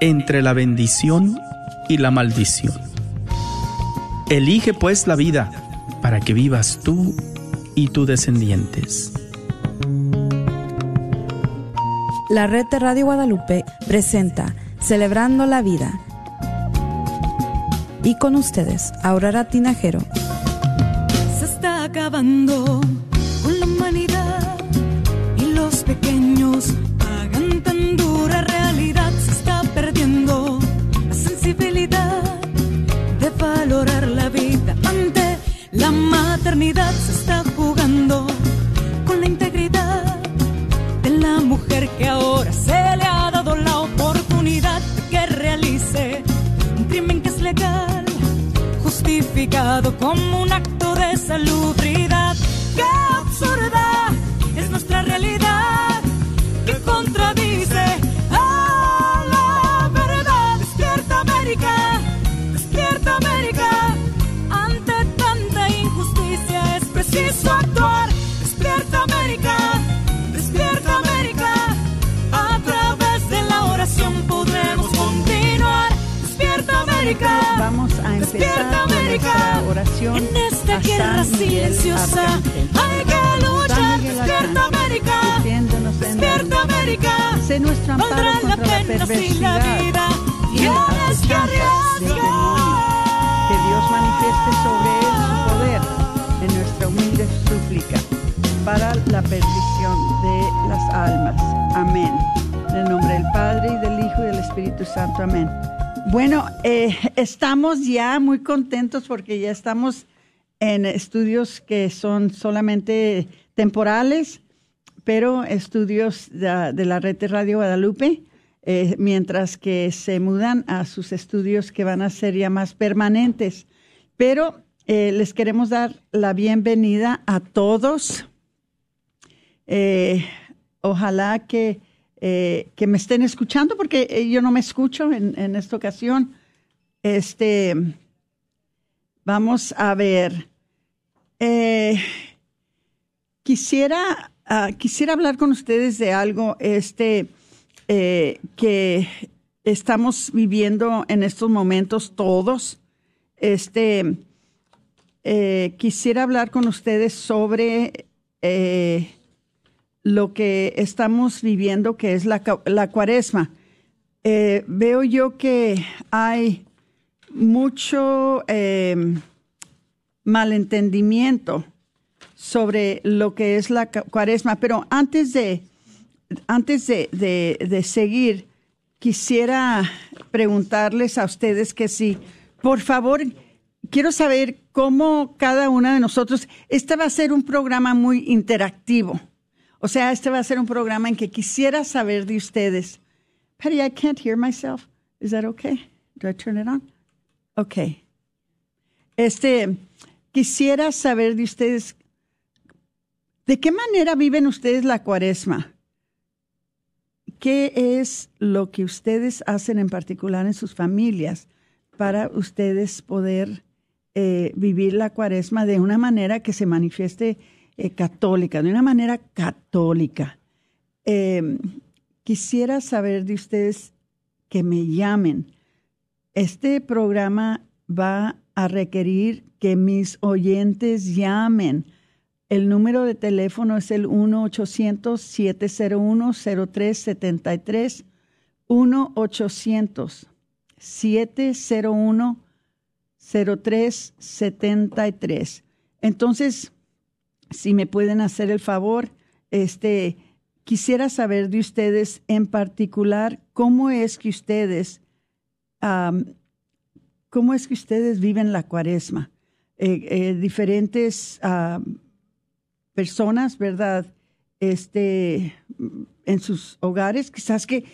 entre la bendición y la maldición. Elige pues la vida para que vivas tú y tus descendientes. La red de Radio Guadalupe presenta Celebrando la Vida. Y con ustedes, Aurora Tinajero. Se está acabando maternidad se está jugando con la integridad de la mujer que ahora se le ha dado la oportunidad de que realice un crimen que es legal justificado como un acto de salubridad nuestra oración en esta guerra silenciosa. Hay que luchar, despierta América, despierta América. Sé nuestro amparo contra la, perversidad la vida y es que arriesga. Que Dios manifieste sobre él su poder en nuestra humilde súplica para la perdición de las almas. Amén. En el nombre del Padre y del Hijo y del Espíritu Santo. Amén. Bueno, eh, estamos ya muy contentos porque ya estamos en estudios que son solamente temporales, pero estudios de, la red de Radio Guadalupe, eh, mientras que se mudan a sus estudios que van a ser ya más permanentes. Pero eh, les queremos dar la bienvenida a todos. ojalá que eh, que me estén escuchando, porque eh, yo no me escucho en, esta ocasión. Este, vamos a ver. Eh, quisiera, ah, quisiera hablar con ustedes de algo este, que estamos viviendo en estos momentos todos. Este, quisiera hablar con ustedes sobre lo que estamos viviendo, que es la, cuaresma. Eh, veo yo que hay mucho em, malentendimiento sobre lo que es la cuaresma, pero antes de, antes de, seguir, quisiera preguntarles a ustedes que si, por favor, quiero saber cómo cada una de nosotros, este va a ser un programa muy interactivo. O sea, este va a ser un programa en que quisiera saber de ustedes. Patty, I can't hear myself. Is that okay? Do I turn it on? Okay. Este, quisiera saber de ustedes, ¿de qué manera viven ustedes la cuaresma? ¿Qué es lo que ustedes hacen en particular en sus familias para ustedes poder eh, vivir la cuaresma de una manera que se manifieste eh, católica, de una manera católica. Em, quisiera saber de ustedes que me llamen. Este programa va a requerir que mis oyentes llamen. El número de teléfono es el 1-800-701-0373. 1-800-701-0373. Entonces, si me pueden hacer el favor, este, quisiera saber de ustedes en particular cómo es que ustedes, cómo es que ustedes viven la cuaresma. Eh, eh, diferentes personas, ¿verdad? Este, en sus hogares, quizás que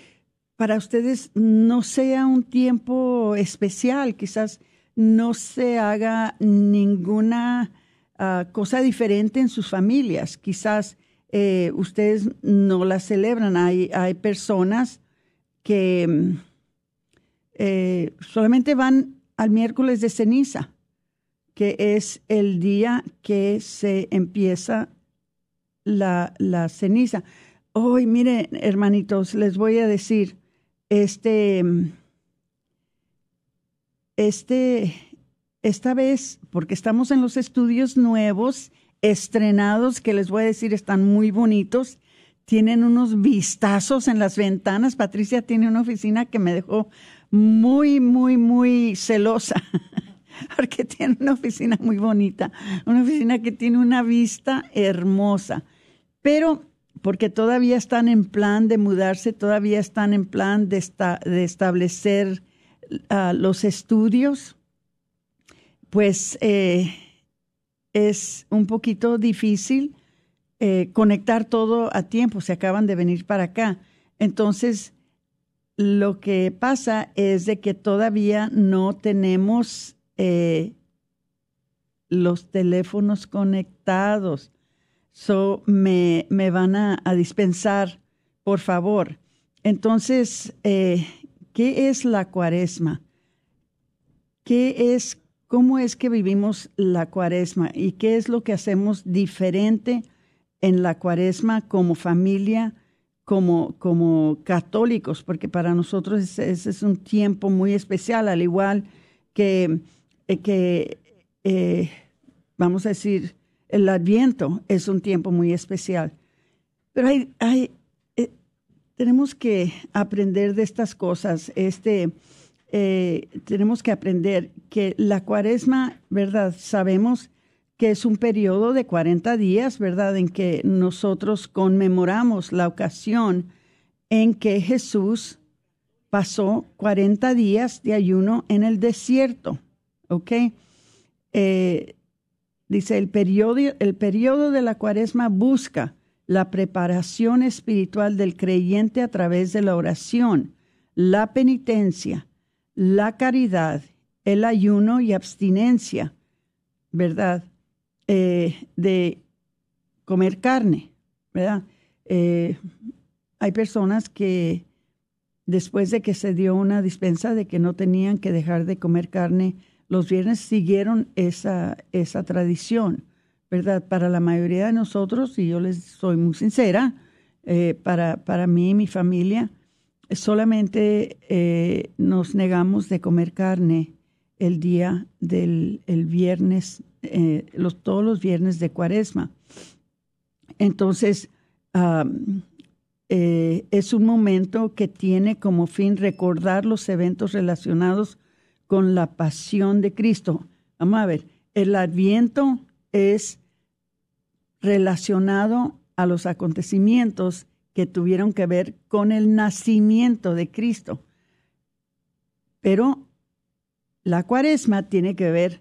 para ustedes no sea un tiempo especial, quizás no se haga ninguna ah, cosa diferente en sus familias, quizás eh, ustedes no la celebran. Hay, hay personas que mm, eh, solamente van al miércoles de ceniza, que es el día que se empieza la, la ceniza. Hoy, miren, hermanitos, les voy a decir, este, este, esta vez, porque estamos en los estudios nuevos, estrenados, que les voy a decir, están muy bonitos, tienen unos vistazos en las ventanas. Patricia tiene una oficina que me dejó muy, muy, muy celosa, porque tiene una oficina muy bonita, una oficina que tiene una vista hermosa. Pero porque todavía están en plan de mudarse, todavía están en plan de, de establecer ah, los estudios, pues eh, es un poquito difícil eh, conectar todo a tiempo, se acaban de venir para acá. Entonces, lo que pasa es de que todavía no tenemos eh, los teléfonos conectados. So, me, me van a, dispensar, por favor. Entonces, ¿qué es la cuaresma? ¿Qué es, cómo es que vivimos la cuaresma? ¿Y qué es lo que hacemos diferente en la cuaresma como familia, como, como católicos? Porque para nosotros ese, es un tiempo muy especial, al igual que, eh, que eh, vamos a decir, el Adviento es un tiempo muy especial. Pero hay, hay eh, tenemos que aprender de estas cosas. Este, eh, tenemos que aprender que la cuaresma, ¿verdad? Sabemos que es un periodo de 40 días, ¿verdad? En que nosotros conmemoramos la ocasión en que Jesús pasó 40 días de ayuno en el desierto, ¿ok? Eh, Dice, el periodo, el periodo de la cuaresma busca la preparación espiritual del creyente a través de la oración, la penitencia, la caridad, el ayuno y abstinencia, ¿verdad? Eh, de comer carne, ¿verdad? Eh, hay personas que después de que se dio una dispensa de que no tenían que dejar de comer carne, los viernes siguieron esa, esa tradición, ¿verdad? Para la mayoría de nosotros, y yo les soy muy sincera, eh, para, para mí y mi familia, solamente eh, nos negamos de comer carne el día del el viernes, eh, los, todos los viernes de cuaresma. Entonces, es un momento que tiene como fin recordar los eventos relacionados con la pasión de Cristo. Vamos a ver, el adviento es relacionado a los acontecimientos que tuvieron que ver con el nacimiento de Cristo. Pero la cuaresma tiene que ver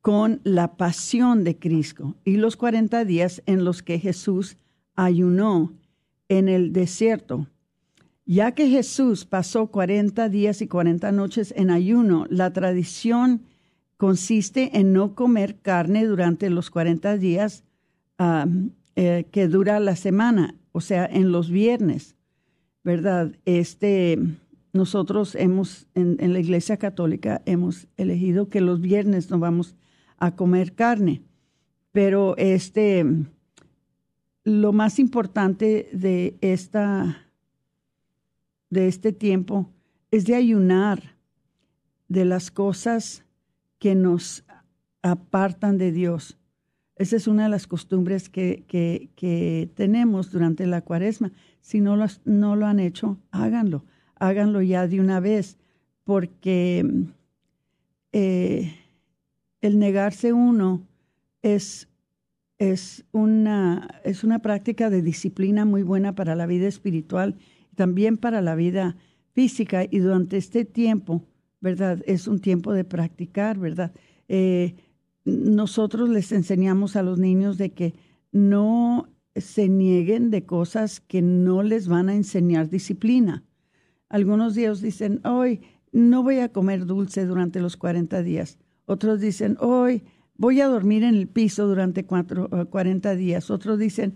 con la pasión de Cristo y los 40 días en los que Jesús ayunó en el desierto. Ya que Jesús pasó 40 días y 40 noches en ayuno, la tradición consiste en no comer carne durante los 40 días eh, que dura la semana, o sea, en los viernes, ¿verdad? Este, nosotros hemos, en, la Iglesia Católica, hemos elegido que los viernes no vamos a comer carne, pero este, lo más importante de esta de este tiempo es de ayunar de las cosas que nos apartan de Dios. Esa es una de las costumbres que, que, tenemos durante la cuaresma. Si no lo, no lo han hecho, háganlo. Háganlo ya de una vez, porque eh, el negarse uno es, es, una, es una práctica de disciplina muy buena para la vida espiritual también para la vida física y durante este tiempo, ¿verdad? Es un tiempo de practicar, ¿verdad? Eh, nosotros les enseñamos a los niños de que no se nieguen de cosas que no les van a enseñar disciplina. Algunos días dicen, hoy no voy a comer dulce durante los 40 días. Otros dicen, hoy voy a dormir en el piso durante cuatro, 40 eh, días. Otros dicen,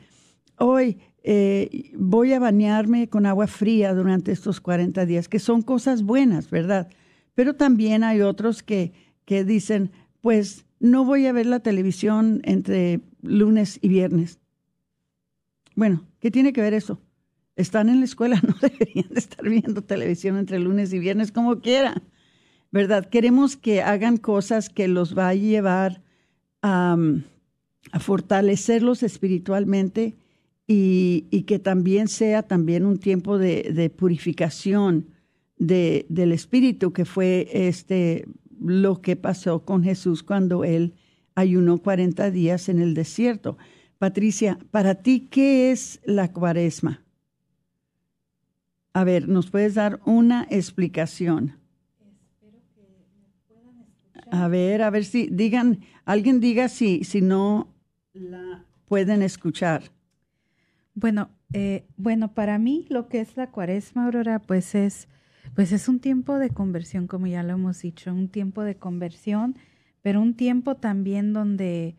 hoy eh, voy a bañarme con agua fría durante estos 40 días, que son cosas buenas, ¿verdad? Pero también hay otros que, que dicen, pues no voy a ver la televisión entre lunes y viernes. Bueno, ¿qué tiene que ver eso? Están en la escuela, no deberían de estar viendo televisión entre lunes y viernes como quiera, ¿verdad? Queremos que hagan cosas que los va a llevar a, a fortalecerlos espiritualmente y, que también sea también un tiempo de, purificación de, del espíritu, que fue este lo que pasó con Jesús cuando él ayunó 40 días en el desierto. Patricia, para ti, ¿qué es la cuaresma? A ver, ¿nos puedes dar una explicación? A ver, a ver si digan, alguien diga si, si no la pueden escuchar. Bueno, eh, bueno, para mí lo que es la cuaresma, Aurora, pues es, pues es un tiempo de conversión, como ya lo hemos dicho, un tiempo de conversión, pero un tiempo también donde,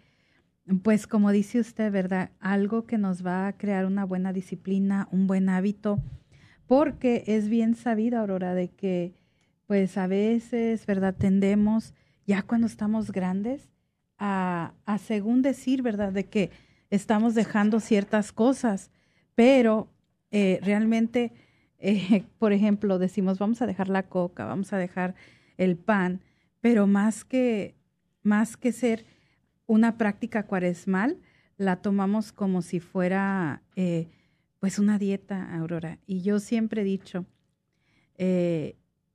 pues como dice usted, ¿verdad? Algo que nos va a crear una buena disciplina, un buen hábito, porque es bien sabido, Aurora, de que pues a veces, ¿verdad? Tendemos ya cuando estamos grandes, a, a según decir, ¿verdad? De que estamos dejando ciertas cosas, pero eh, realmente, eh, por ejemplo, decimos, vamos a dejar la coca, vamos a dejar el pan, pero más que, más que ser una práctica cuaresmal, la tomamos como si fuera eh, pues una dieta, Aurora. Y yo siempre he dicho,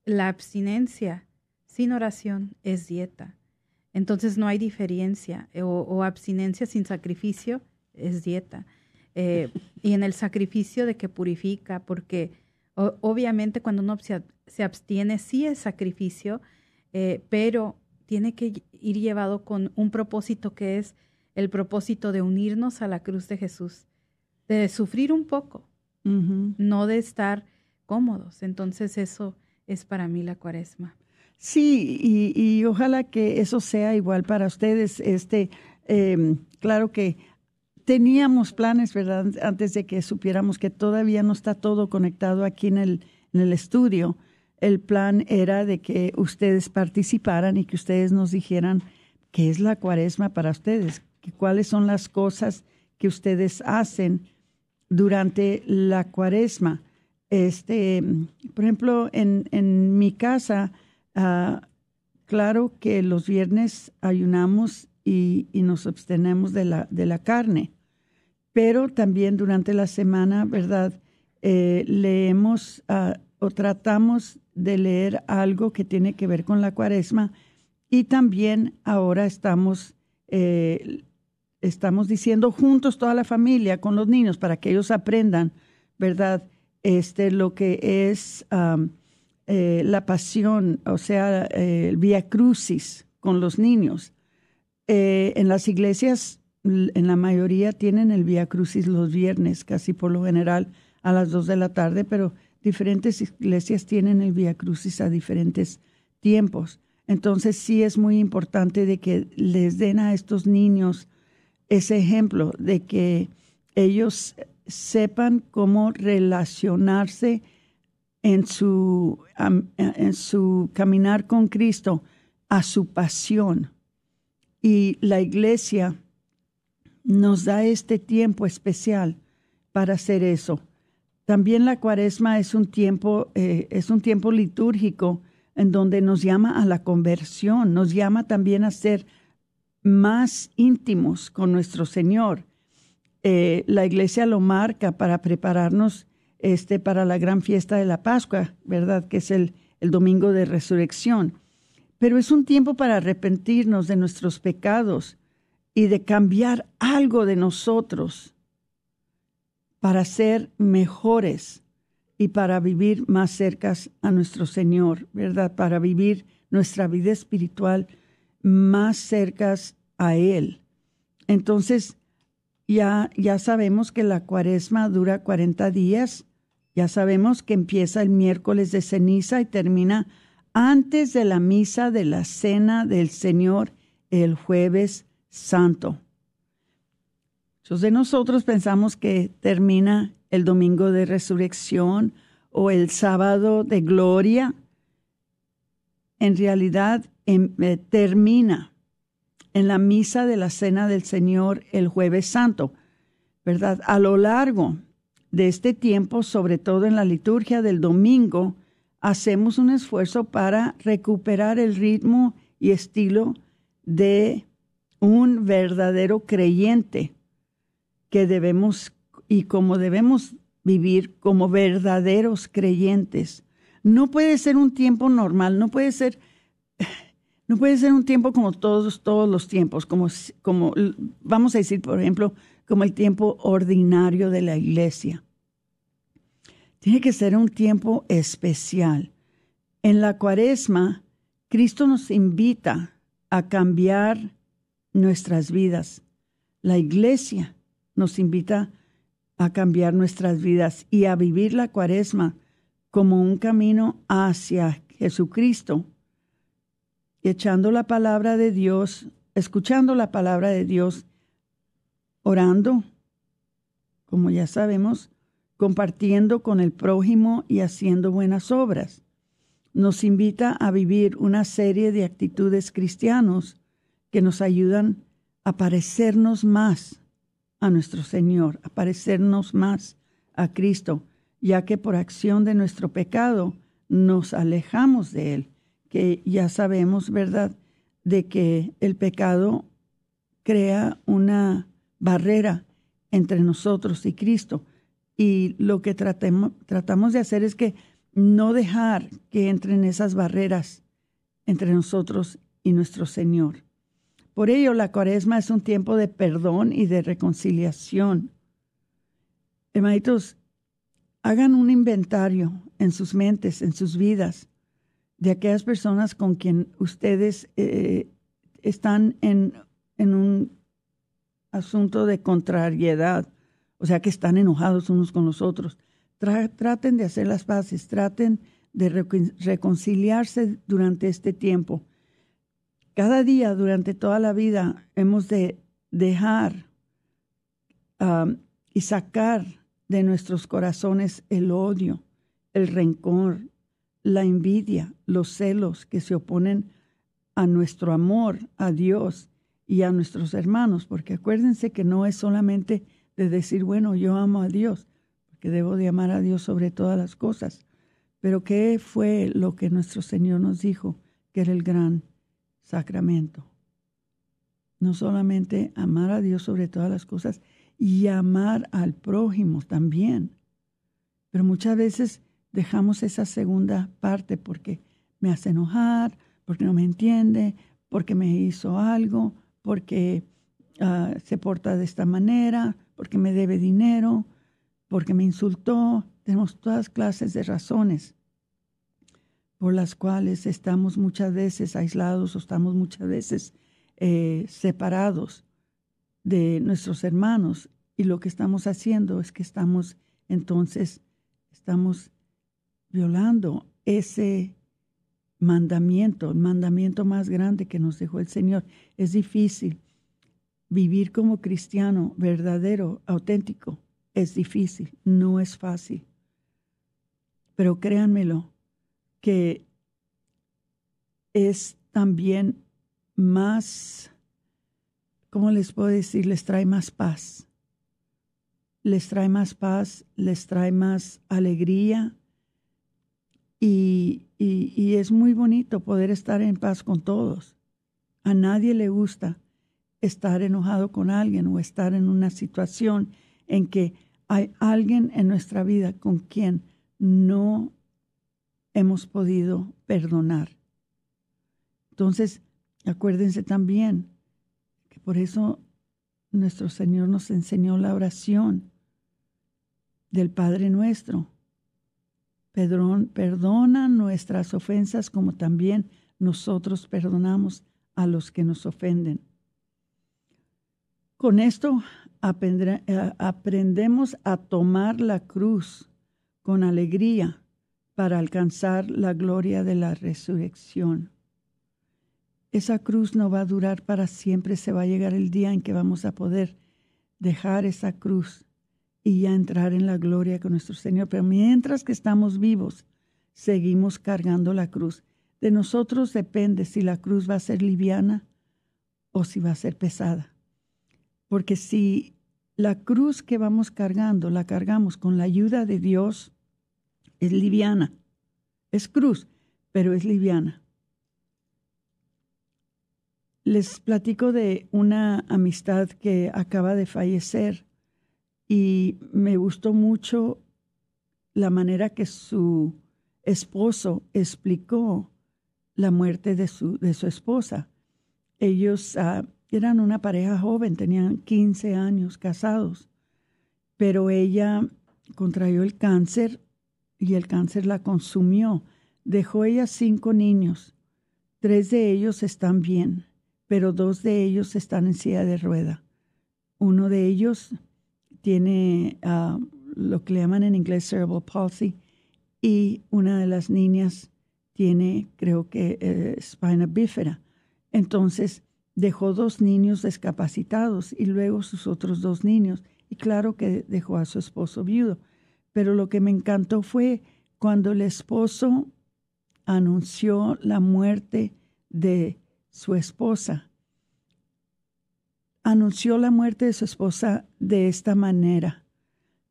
la abstinencia sin oración es dieta. Entonces no hay diferencia o, abstinencia sin sacrificio es dieta. Eh, y en el sacrificio de que purifica, porque obviamente cuando uno se, abstiene sí es sacrificio, eh, pero tiene que ir llevado con un propósito que es el propósito de unirnos a la cruz de Jesús, de sufrir un poco, no de estar cómodos. Entonces eso es para mí la cuaresma. Sí, y, ojalá que eso sea igual para ustedes. Este, em, claro que teníamos planes, ¿verdad? Antes de que supiéramos que todavía no está todo conectado aquí en el, en el estudio. El plan era de que ustedes participaran y que ustedes nos dijeran qué es la cuaresma para ustedes, cuáles son las cosas que ustedes hacen durante la cuaresma. Este, por ejemplo, en, en mi casa, Ah, claro que los viernes ayunamos y, nos abstenemos de la, de la carne, pero también durante la semana, ¿verdad? Eh, leemos ah, o tratamos de leer algo que tiene que ver con la cuaresma y también ahora estamos, eh, estamos diciendo juntos toda la familia con los niños para que ellos aprendan, ¿verdad? Este, lo que es... Eh, la pasión, o sea, el vía crucis con los niños. Eh, en las iglesias, en la mayoría tienen el vía crucis los viernes, casi por lo general a las dos de la tarde, pero diferentes iglesias tienen el vía crucis a diferentes tiempos. Entonces sí es muy importante de que les den a estos niños ese ejemplo de que ellos sepan cómo relacionarse en su, en su caminar con Cristo a su pasión. Y la iglesia nos da este tiempo especial para hacer eso. También la cuaresma es un tiempo, eh, es un tiempo litúrgico en donde nos llama a la conversión, nos llama también a ser más íntimos con nuestro Señor. Eh, la iglesia lo marca para prepararnos este, para la gran fiesta de la Pascua, ¿verdad? Que es el, el domingo de resurrección. Pero es un tiempo para arrepentirnos de nuestros pecados y de cambiar algo de nosotros para ser mejores y para vivir más cercas a nuestro Señor, ¿verdad? Para vivir nuestra vida espiritual más cercas a Él. Entonces, ya, ya sabemos que la cuaresma dura 40 días Ya sabemos que empieza el miércoles de ceniza y termina antes de la misa de la cena del Señor el jueves santo. Muchos de nosotros pensamos que termina el domingo de resurrección o el sábado de gloria. En realidad em, eh, termina en la misa de la cena del Señor el jueves santo, ¿verdad? A lo largo de este tiempo, sobre todo en la liturgia del domingo, hacemos un esfuerzo para recuperar el ritmo y estilo de un verdadero creyente que debemos y como debemos vivir como verdaderos creyentes. No puede ser un tiempo normal, no puede ser no puede ser un tiempo como todos todos los tiempos, como como vamos a decir, por ejemplo, como el tiempo ordinario de la iglesia. Tiene que ser un tiempo especial. En la Cuaresma, Cristo nos invita a cambiar nuestras vidas. La iglesia nos invita a cambiar nuestras vidas y a vivir la cuaresma como un camino hacia Jesucristo, echando la palabra de Dios, escuchando la palabra de Dios, orando, como ya sabemos, compartiendo con el prójimo y haciendo buenas obras nos invita a vivir una serie de actitudes cristianos que nos ayudan a parecernos más a nuestro Señor, a parecernos más a Cristo, ya que por acción de nuestro pecado nos alejamos de Él, que ya sabemos, ¿verdad?, de que el pecado crea una barrera entre nosotros y Cristo. Y lo que tratamos de hacer es que no dejar que entren esas barreras entre nosotros y nuestro Señor. Por ello, la cuaresma es un tiempo de perdón y de reconciliación. Hermanitos, hagan un inventario en sus mentes, en sus vidas, de aquellas personas con quien ustedes eh, están en, en un asunto de contrariedad, o sea, que están enojados unos con los otros traten de hacer las paces, traten de reconciliarse durante este tiempo. Cada día, durante toda la vida, hemos de dejar y sacar de nuestros corazones el odio, el rencor, la envidia, los celos que se oponen a nuestro amor a Dios y a nuestros hermanos, porque acuérdense que no es solamente de decir, bueno, yo amo a Dios, que debo de amar a Dios sobre todas las cosas. Pero ¿qué fue lo que nuestro Señor nos dijo que era el gran sacramento? No solamente amar a Dios sobre todas las cosas y amar al prójimo también. Pero muchas veces dejamos esa segunda parte porque me hace enojar, porque no me entiende, porque me hizo algo, porque ah, se porta de esta manera, porque me debe dinero, porque me insultó. Tenemos todas clases de razones por las cuales estamos muchas veces aislados o estamos muchas veces eh, separados de nuestros hermanos. Y lo que estamos haciendo es que estamos entonces, estamos violando ese mandamiento, el mandamiento más grande que nos dejó el Señor. Es difícil vivir como cristiano verdadero, auténtico, es difícil, no es fácil. Pero créanmelo, que es también más, ¿cómo les puedo decir? Les trae más paz. Les trae más paz, les trae más alegría. Y, y, y es muy bonito poder estar en paz con todos. A nadie le gusta estar enojado con alguien o estar en una situación en que hay alguien en nuestra vida con quien no hemos podido perdonar. Entonces, acuérdense también que por eso nuestro Señor nos enseñó la oración del Padre nuestro. perdona nuestras ofensas como también nosotros perdonamos a los que nos ofenden. Con esto eh, aprendemos a tomar la cruz con alegría para alcanzar la gloria de la resurrección. Esa cruz no va a durar para siempre, se va a llegar el día en que vamos a poder dejar esa cruz y ya entrar en la gloria con nuestro Señor. Pero mientras que estamos vivos, seguimos cargando la cruz. De nosotros depende si la cruz va a ser liviana o si va a ser pesada. Porque si la cruz que vamos cargando la cargamos con la ayuda de Dios, es liviana. Es cruz, pero es liviana. Les platico de una amistad que acaba de fallecer y me gustó mucho la manera que su esposo explicó la muerte de su, de su esposa. Ellos eran una pareja joven, tenían 15 años casados, pero ella contrayó el cáncer y el cáncer la consumió. Dejó ella cinco niños. Tres de ellos están bien, pero dos de ellos están en silla de rueda. Uno de ellos tiene ah, lo que le llaman en inglés cerebral palsy y una de las niñas tiene, creo que, eh, espina bífera. Entonces, dejó dos niños discapacitados y luego sus otros dos niños. Y claro que dejó a su esposo viudo. Pero lo que me encantó fue cuando el esposo anunció la muerte de su esposa. Anunció la muerte de su esposa de esta manera.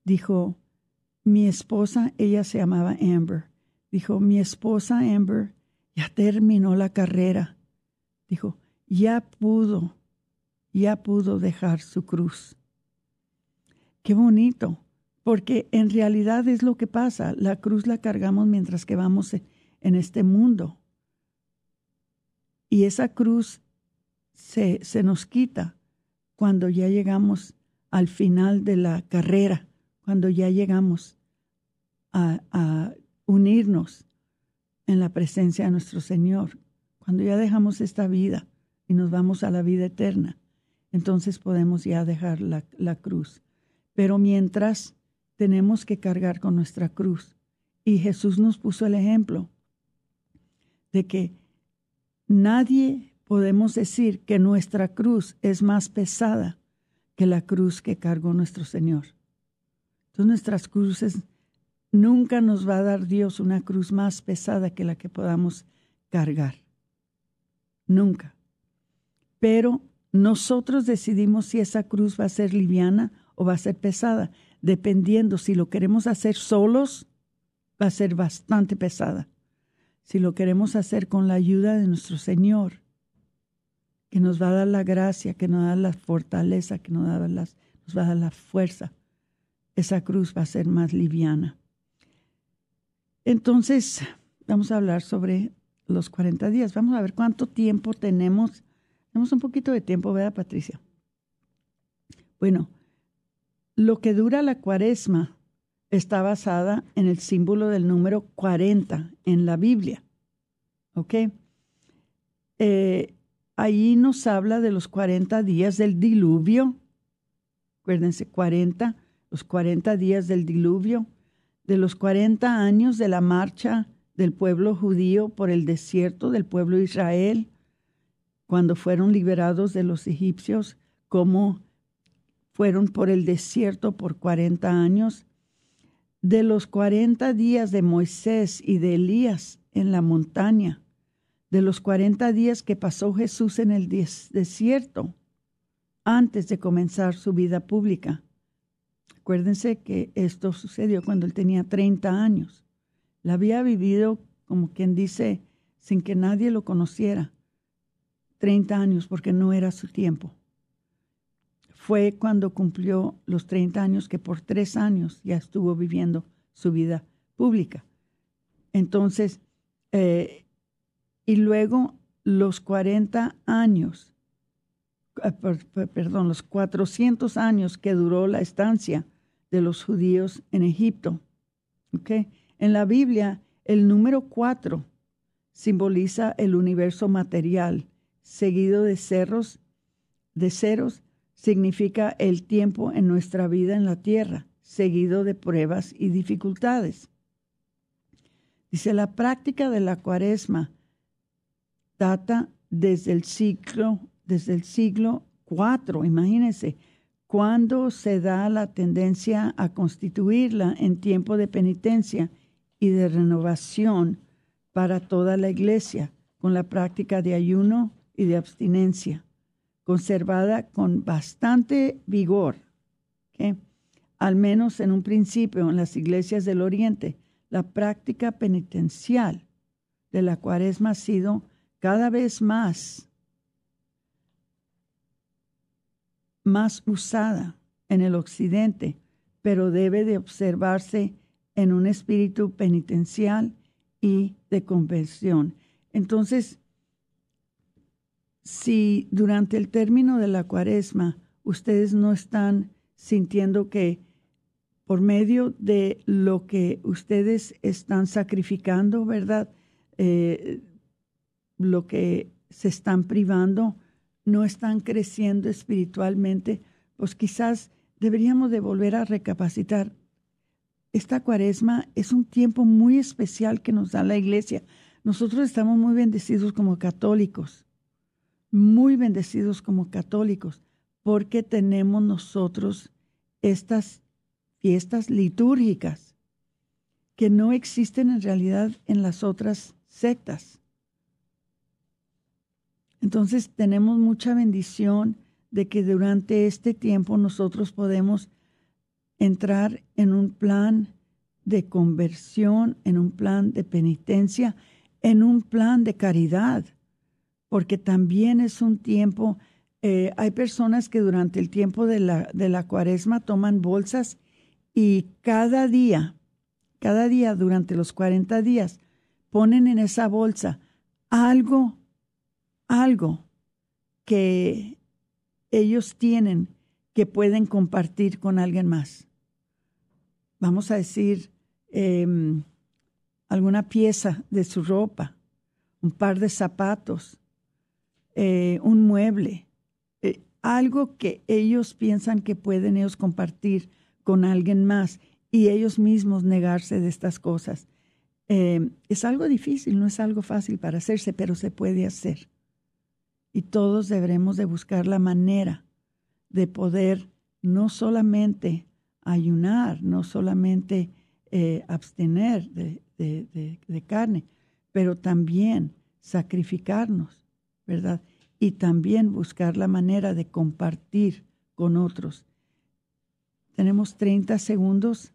Dijo, mi esposa, ella se llamaba Amber, dijo, mi esposa Amber ya terminó la carrera. Dijo, ya pudo, ya pudo dejar su cruz. Qué bonito, porque en realidad es lo que pasa. La cruz la cargamos mientras que vamos en este mundo. Y esa cruz se, se nos quita cuando ya llegamos al final de la carrera cuando ya llegamos a, unirnos en la presencia de nuestro Señor, cuando ya dejamos esta vida y nos vamos a la vida eterna, entonces podemos ya dejar la, la, cruz. Pero mientras tenemos que cargar con nuestra cruz. Y Jesús nos puso el ejemplo de que nadie podemos decir que nuestra cruz es más pesada que la cruz que cargó nuestro Señor. Entonces nuestras cruces, nunca nos va a dar Dios una cruz más pesada que la que podamos cargar. Nunca. Pero nosotros decidimos si esa cruz va a ser liviana o va a ser pesada, dependiendo si lo queremos hacer solos, va a ser bastante pesada. Si lo queremos hacer con la ayuda de nuestro Señor, que nos va a dar la gracia, que nos da la fortaleza, que nos, da las, nos va a dar la fuerza, esa cruz va a ser más liviana. Entonces, vamos a hablar sobre los 40 días. Vamos a ver cuánto tiempo tenemos. Tenemos un poquito de tiempo, ¿verdad, Patricia? Bueno, lo que dura la cuaresma está basada en el símbolo del número 40 en la Biblia. ¿Ok? Eh, ahí nos habla de los 40 días del diluvio. Acuérdense, 40 los 40 días del diluvio, de los 40 años de la marcha del pueblo judío por el desierto del pueblo de Israel, cuando fueron liberados de los egipcios, como fueron por el desierto por 40 años, de los 40 días de Moisés y de Elías en la montaña, de los 40 días que pasó Jesús en el desierto antes de comenzar su vida pública, Acuérdense que esto sucedió cuando él tenía 30 años. La había vivido, como quien dice, sin que nadie lo conociera. 30 años porque no era su tiempo. Fue cuando cumplió los 30 años que por tres años ya estuvo viviendo su vida pública. Entonces, eh, y luego los 40 años, eh, perdón, los 400 años que duró la estancia de los judíos en Egipto. ¿Okay? En la Biblia, el número cuatro simboliza el universo material, seguido de cerros, de ceros, significa el tiempo en nuestra vida en la tierra. seguido de pruebas y dificultades. Dice, la práctica de la cuaresma data desde el siglo, desde el siglo IV, imagínense, cuando se da la tendencia a constituirla en tiempo de penitencia y de renovación para toda la iglesia, con la práctica de ayuno y de abstinencia, conservada con bastante vigor, al menos en un principio en las iglesias del Oriente, la práctica penitencial de la cuaresma ha sido cada vez más, más usada en el Occidente, pero debe de observarse en un espíritu penitencial y de conversión. Entonces, si durante el término de la cuaresma ustedes no están sintiendo que por medio de lo que ustedes están sacrificando, ¿verdad? Eh, lo que se están privando, no están creciendo espiritualmente, pues quizás deberíamos de volver a recapacitar. Esta cuaresma es un tiempo muy especial que nos da la iglesia. Nosotros estamos muy bendecidos como católicos, muy bendecidos como católicos, porque tenemos nosotros estas fiestas litúrgicas que no existen en realidad en las otras sectas. Entonces tenemos mucha bendición de que durante este tiempo nosotros podemos entrar en un plan de conversión, en un plan de penitencia, en un plan de caridad, porque también es un tiempo, eh, hay personas que durante el tiempo de la, de la cuaresma toman bolsas y cada día, cada día durante los 40 días, ponen en esa bolsa algo, algo que ellos tienen que pueden compartir con alguien más. Vamos a decir, em, alguna pieza de su ropa, un par de zapatos, eh, un mueble, eh, algo que ellos piensan que pueden ellos compartir con alguien más y ellos mismos negarse de estas cosas. Eh, es algo difícil, no es algo fácil para hacerse, pero se puede hacer. Y todos deberemos de buscar la manera de poder no solamente ayunar, no solamente abstener de, de, carne, pero también sacrificarnos, ¿verdad? Y también buscar la manera de compartir con otros. Tenemos 30 segundos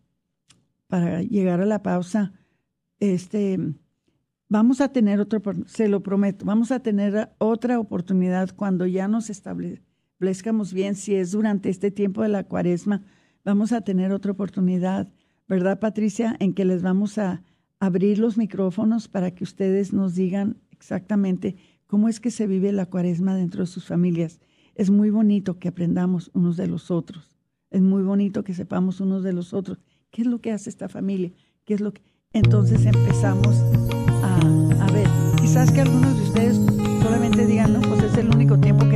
para llegar a la pausa. Este, vamos a tener otro, se lo prometo, vamos a tener otra oportunidad cuando ya nos establezcamos bien, si es durante este tiempo de la cuaresma, vamos a tener otra oportunidad, ¿verdad, Patricia? En que les vamos a abrir los micrófonos para que ustedes nos digan exactamente cómo es que se vive la cuaresma dentro de sus familias. Es muy bonito que aprendamos unos de los otros. Es muy bonito que sepamos unos de los otros. ¿Qué es lo que hace esta familia? ¿Qué es lo que... Entonces empezamos a, a ver. Quizás que algunos de ustedes solamente digan, no, pues es el único tiempo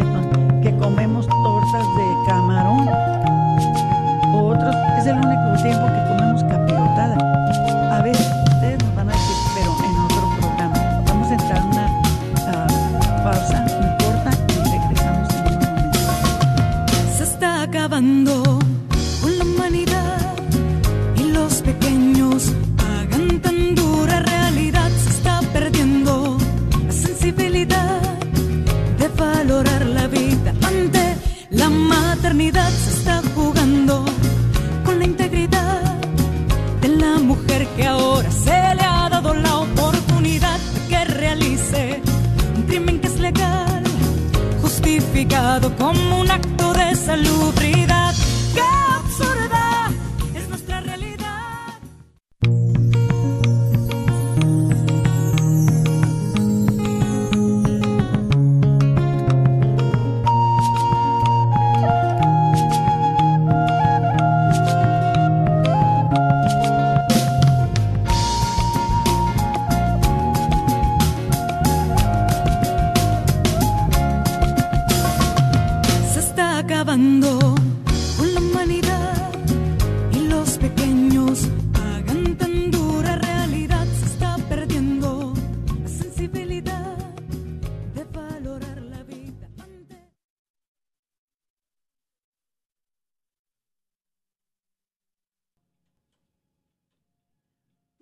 maternidad. Se está jugando con la integridad de la mujer que ahora se le ha dado la oportunidad de que realice un crimen que es legal, justificado como un acto salubridad.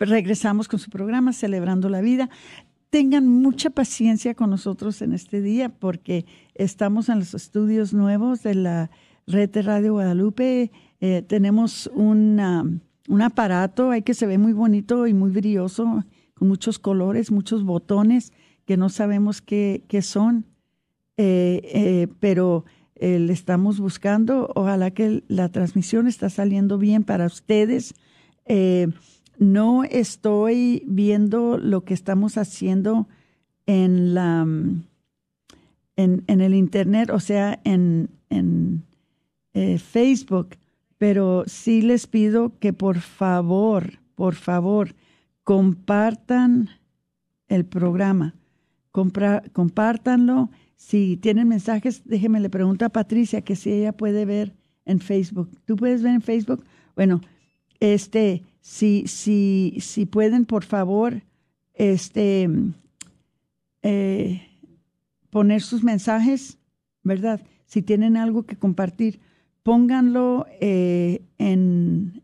Regresamos con su programa Celebrando la Vida. Tengan mucha paciencia con nosotros en este día porque estamos en los estudios nuevos de la red de Radio Guadalupe. Eh, tenemos un aparato ahí que se ve muy bonito y muy brilloso, con muchos colores, muchos botones que no sabemos qué, qué son, eh, eh, pero le estamos buscando. Ojalá que la transmisión está saliendo bien para ustedes no estoy viendo lo que estamos haciendo en la en, el internet, o sea, en, en eh, Facebook, pero sí les pido que por favor, por favor, compartan el programa, compártanlo. Si tienen mensajes, déjenme le pregunto a Patricia que si ella puede ver en Facebook. ¿Tú puedes ver en Facebook? Bueno, este, si, si, si pueden, por favor, este, eh, poner sus mensajes, ¿verdad? Si tienen algo que compartir, pónganlo eh, en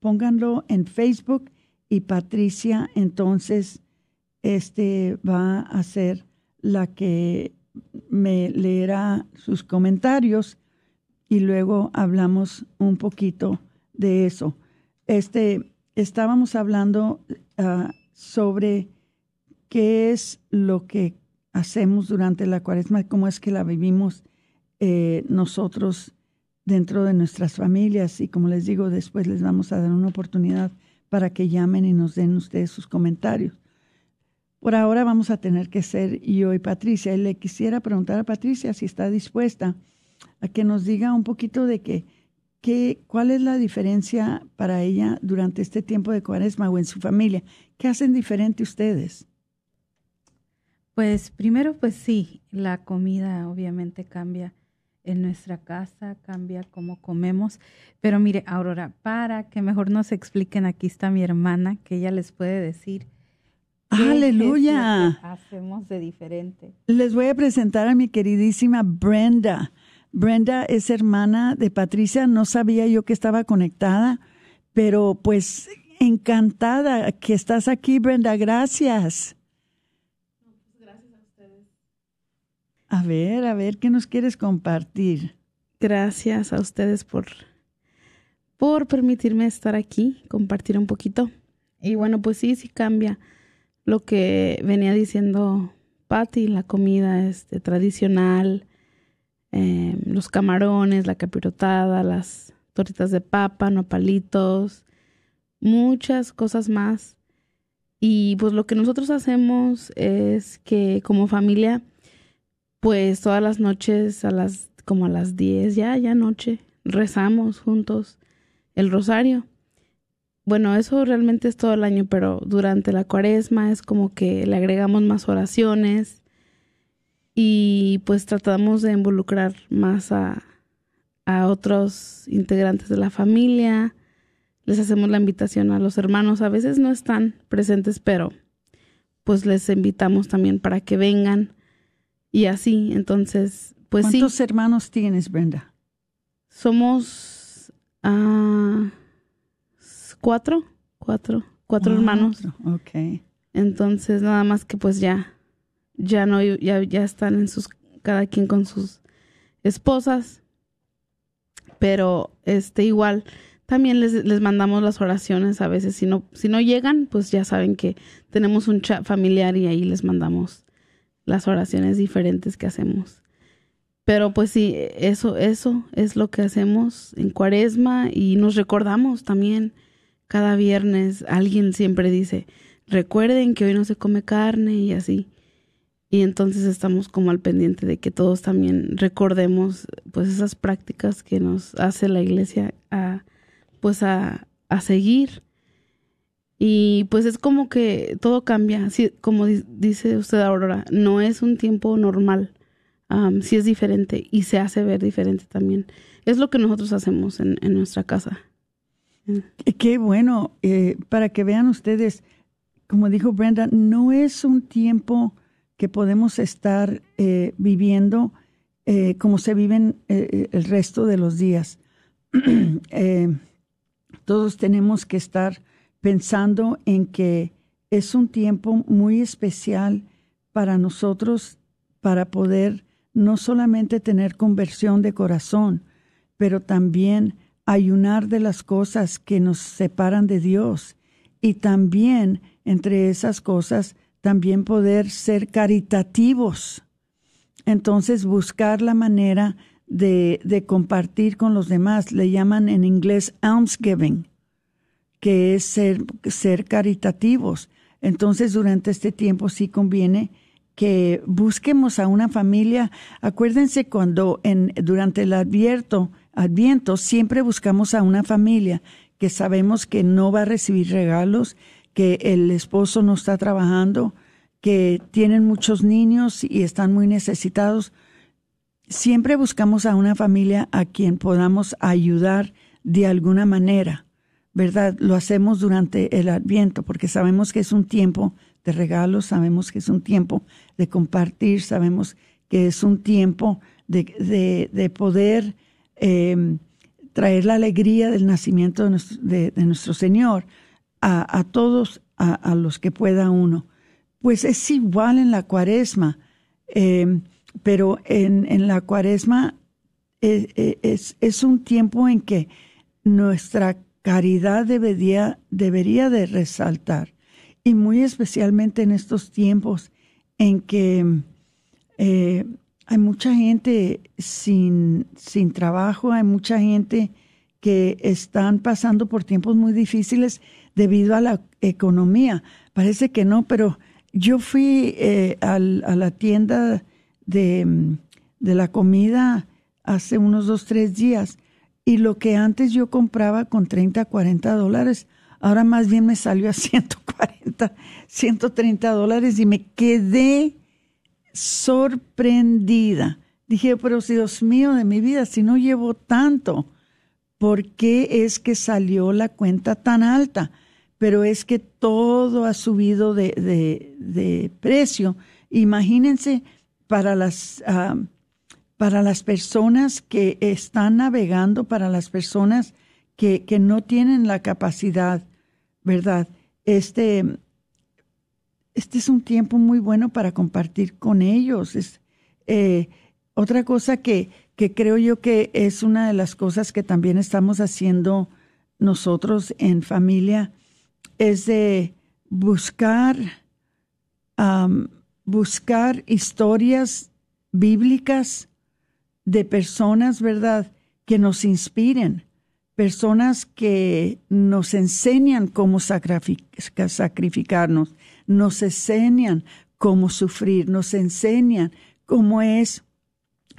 pónganlo en Facebook y Patricia entonces este va a ser la que me leerá sus comentarios y luego hablamos un poquito de eso. Este, estábamos hablando ah, sobre qué es lo que hacemos durante la cuaresma, cómo es que la vivimos eh, nosotros dentro de nuestras familias. Y como les digo, después les vamos a dar una oportunidad para que llamen y nos den ustedes sus comentarios. Por ahora vamos a tener que ser yo y Patricia. Y le quisiera preguntar a Patricia si está dispuesta a que nos diga un poquito de que ¿Qué, ¿Cuál es la diferencia para ella durante este tiempo de cuaresma o en su familia? ¿Qué hacen diferente ustedes? Pues primero, pues sí, la comida obviamente cambia en nuestra casa, cambia cómo comemos. Pero mire, Aurora, para que mejor nos expliquen, aquí está mi hermana, que ella les puede decir. Aleluya. hacemos de diferente. Les voy a presentar a mi queridísima Brenda. Brenda es hermana de Patricia, no sabía yo que estaba conectada, pero pues encantada que estás aquí, Brenda, gracias. Gracias a ustedes. A ver, a ver, ¿qué nos quieres compartir? Gracias a ustedes por, por permitirme estar aquí, compartir un poquito. Y bueno, pues sí, sí cambia lo que venía diciendo Patty, la comida este, tradicional, Em, los camarones, la capirotada, las tortitas de papa, nopalitos, muchas cosas más. Y pues lo que nosotros hacemos es que como familia, pues todas las noches a las como a las 10 ya, ya noche, rezamos juntos el rosario. Bueno, eso realmente es todo el año, pero durante la cuaresma es como que le agregamos más oraciones y pues tratamos de involucrar más a, a otros integrantes de la familia. Les hacemos la invitación a los hermanos. A veces no están presentes, pero pues les invitamos también para que vengan y así. Entonces, pues sí. ¿Cuántos hermanos tienes, Brenda? Somos uh, cuatro, cuatro, cuatro hermanos. Ok. Entonces, nada más que pues ya ya no, ya, ya están en sus, cada quien con sus esposas, pero este igual también les, les mandamos las oraciones a veces, si no, si no llegan, pues ya saben que tenemos un chat familiar y ahí les mandamos las oraciones diferentes que hacemos. Pero pues sí, eso, eso es lo que hacemos en cuaresma y nos recordamos también cada viernes, alguien siempre dice, recuerden que hoy no se come carne y así y entonces estamos como al pendiente de que todos también recordemos pues esas prácticas que nos hace la iglesia a pues a, seguir. Y pues es como que todo cambia. Como dice usted Aurora no es un tiempo normal. Um, sí es diferente y se hace ver diferente también. Es lo que nosotros hacemos en, nuestra casa. Qué bueno eh, para que vean ustedes como dijo Brenda no es un tiempo que podemos estar eh, viviendo eh, como se viven eh, el resto de los días. todos tenemos que estar pensando en que es un tiempo muy especial para nosotros para poder no solamente tener conversión de corazón, pero también ayunar de las cosas que nos separan de Dios y también entre esas cosas también poder ser caritativos. Entonces buscar la manera de, de compartir con los demás. Le llaman en inglés almsgiving, que es ser, ser caritativos. Entonces durante este tiempo sí conviene que busquemos a una familia. Acuérdense cuando en, durante el advierto, adviento siempre buscamos a una familia que sabemos que no va a recibir regalos, que el esposo no está trabajando, que tienen muchos niños y están muy necesitados. Siempre buscamos a una familia a quien podamos ayudar de alguna manera, ¿verdad? Lo hacemos durante el adviento porque sabemos que es un tiempo de regalos, sabemos que es un tiempo de compartir, sabemos que es un tiempo de, de, poder em, traer la alegría del nacimiento de nuestro, de, nuestro Señor a, todos, a, los que pueda uno. Pues es igual en la cuaresma, em, pero en, en, la cuaresma es, e, e, es, es, un tiempo en que nuestra caridad debería, debería de resaltar y muy especialmente en estos tiempos en que eh, hay mucha gente sin, sin trabajo, hay mucha gente que están pasando por tiempos muy difíciles debido a la economía. Parece que no, pero yo fui eh, a la tienda de, de la comida hace unos dos, tres días y lo que antes yo compraba con 30, 40 dólares, ahora más bien me salió a 140, 130 dólares y me quedé sorprendida. Dije, pero Dios mío de mi vida, si no llevo tanto, ¿por qué es que salió la cuenta tan alta? Pero es que todo ha subido de, de, precio. Imagínense para las, ah, para las personas que están navegando, para las personas que, que no tienen la capacidad ¿verdad? Este, este es un tiempo muy bueno para compartir con ellos. Es, eh, otra cosa que, que creo yo que es una de las cosas que también estamos haciendo nosotros en familia es de buscar, buscar historias bíblicas de personas, ¿verdad?, que nos inspiren personas que nos enseñan cómo sacrificarnos, nos enseñan cómo sufrir, nos enseñan cómo es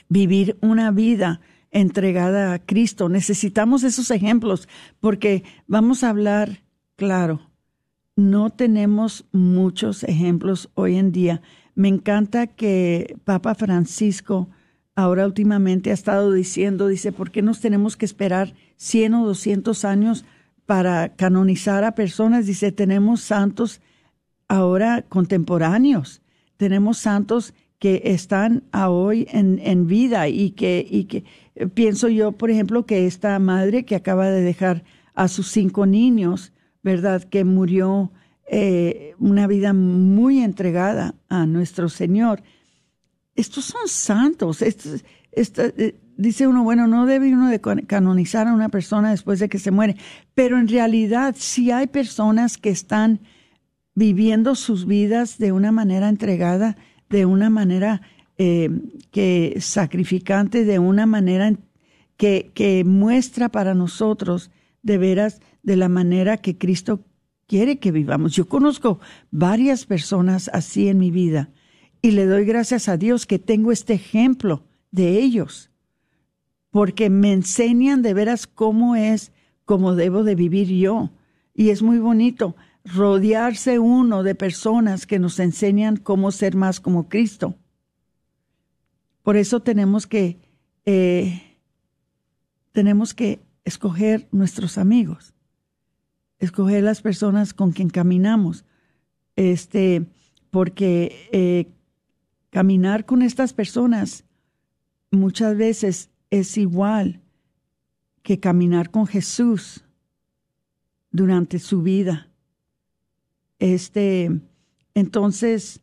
vivir una vida entregada a Cristo. Necesitamos esos ejemplos porque vamos a hablar, claro, no tenemos muchos ejemplos hoy en día. Me encanta que Papa Francisco ahora últimamente ha estado diciendo, dice, ¿por qué nos tenemos que esperar 100 o 200 años para canonizar a personas? Dice, tenemos santos ahora contemporáneos, tenemos santos que están a hoy en, en vida y que, y que eh, pienso yo, por ejemplo, que esta madre que acaba de dejar a sus cinco niños, ¿verdad? Que murió eh, una vida muy entregada a nuestro Señor estos son santos. Eh, dice uno, bueno, no debe uno canonizar a una persona después de que se muere, pero en realidad sí hay personas que están viviendo sus vidas de una manera entregada, de una manera eh, que sacrificante, de una manera que muestra para nosotros de veras de la manera que Cristo quiere que vivamos. Yo conozco varias personas así en mi vida y le doy gracias a Dios que tengo este ejemplo de ellos, porque me enseñan de veras cómo es, cómo debo de vivir yo. Y es muy bonito rodearse uno de personas que nos enseñan cómo ser más como Cristo. Por eso tenemos que, eh, tenemos que escoger nuestros amigos, escoger las personas con quien caminamos, este, porque eh, Caminar con estas personas muchas veces es igual que caminar con Jesús durante su vida, Este, entonces,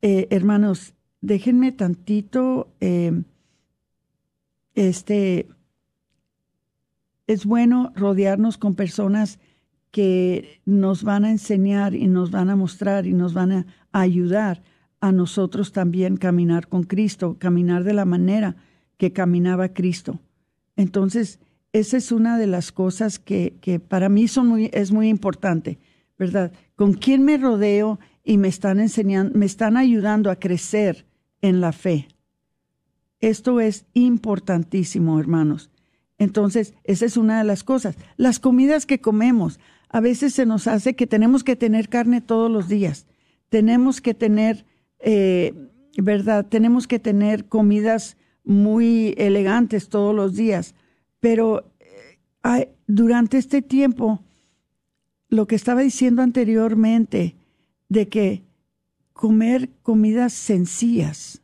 eh, hermanos, déjenme tantito, eh, este, es bueno rodearnos con personas que nos van a enseñar y nos van a mostrar y nos van a ayudar a nosotros también caminar con Cristo, caminar de la manera que caminaba Cristo. Entonces, esa es una de las cosas que, para mí son muy, es muy importante, ¿verdad? ¿Con quién me rodeo y me están enseñando, me están ayudando a crecer en la fe? Esto es importantísimo, hermanos. Entonces, esa es una de las cosas. Las comidas que comemos, a veces se nos hace que tenemos que tener carne todos los días. Tenemos que tener, eh, ¿verdad? Tenemos que tener comidas muy elegantes todos los días. Pero eh, durante este tiempo, lo que estaba diciendo anteriormente, de que comer comidas sencillas,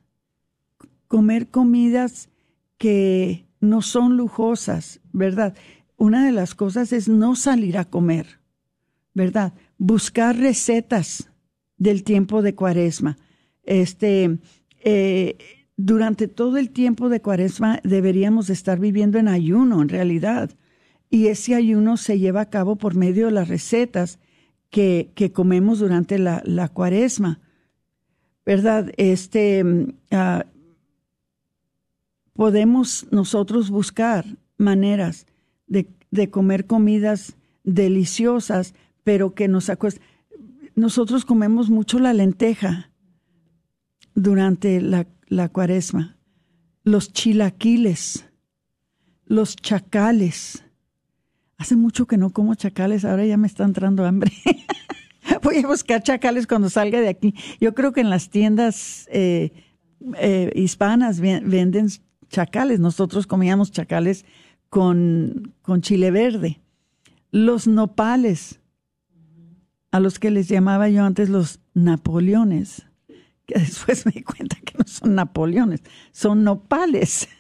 comer comidas que no son lujosas, ¿verdad? Una de las cosas es no salir a comer, ¿verdad? Buscar recetas del tiempo de cuaresma. Este, eh, durante todo el tiempo de cuaresma deberíamos estar viviendo en ayuno, en realidad. Y ese ayuno se lleva a cabo por medio de las recetas que, que comemos durante la, la, cuaresma. ¿Verdad? Este, uh, podemos nosotros buscar maneras de, de comer comidas deliciosas, pero que nos acuesten. Nosotros comemos mucho la lenteja durante la, la cuaresma, los chilaquiles, los chacales. Hace mucho que no como chacales, ahora ya me está entrando hambre. Voy a buscar chacales cuando salga de aquí. Yo creo que en las tiendas eh, eh, hispanas venden chacales. Nosotros comíamos chacales con, con chile verde. Los nopales, a los que les llamaba yo antes los napoleones, que después me di cuenta que no son napoleones, son nopales.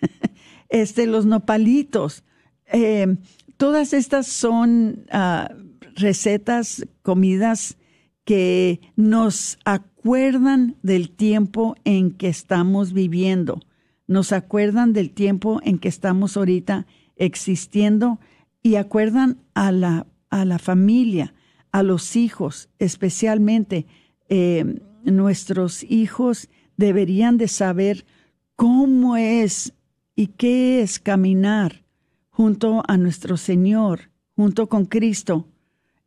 Este, los nopalitos. Eh, todas estas son uh, recetas, comidas que nos acuerdan del tiempo en que estamos viviendo nos acuerdan del tiempo en que estamos ahorita existiendo y acuerdan a la, a la familia, a los hijos, especialmente eh, nuestros hijos deberían de saber cómo es y qué es caminar junto a nuestro Señor, junto con Cristo,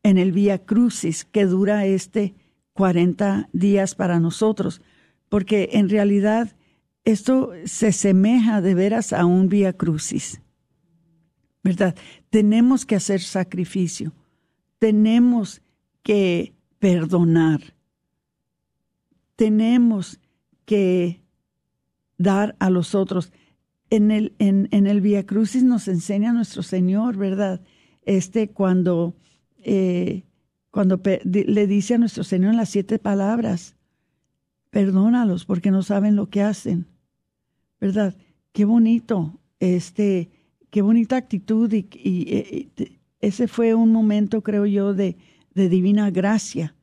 en el Vía Crucis que dura este 40 días para nosotros, porque en realidad esto se semeja de veras a un vía crucis, ¿verdad? Tenemos que hacer sacrificio, tenemos que perdonar, tenemos que dar a los otros. En el, en, el Via Crucis nos enseña nuestro Señor, ¿verdad? Este cuando, eh, cuando le dice a nuestro Señor en las siete palabras, perdónalos porque no saben lo que hacen. ¿Verdad? Qué bonito, este, qué bonita actitud y, ese fue un momento, creo yo, de, divina gracia,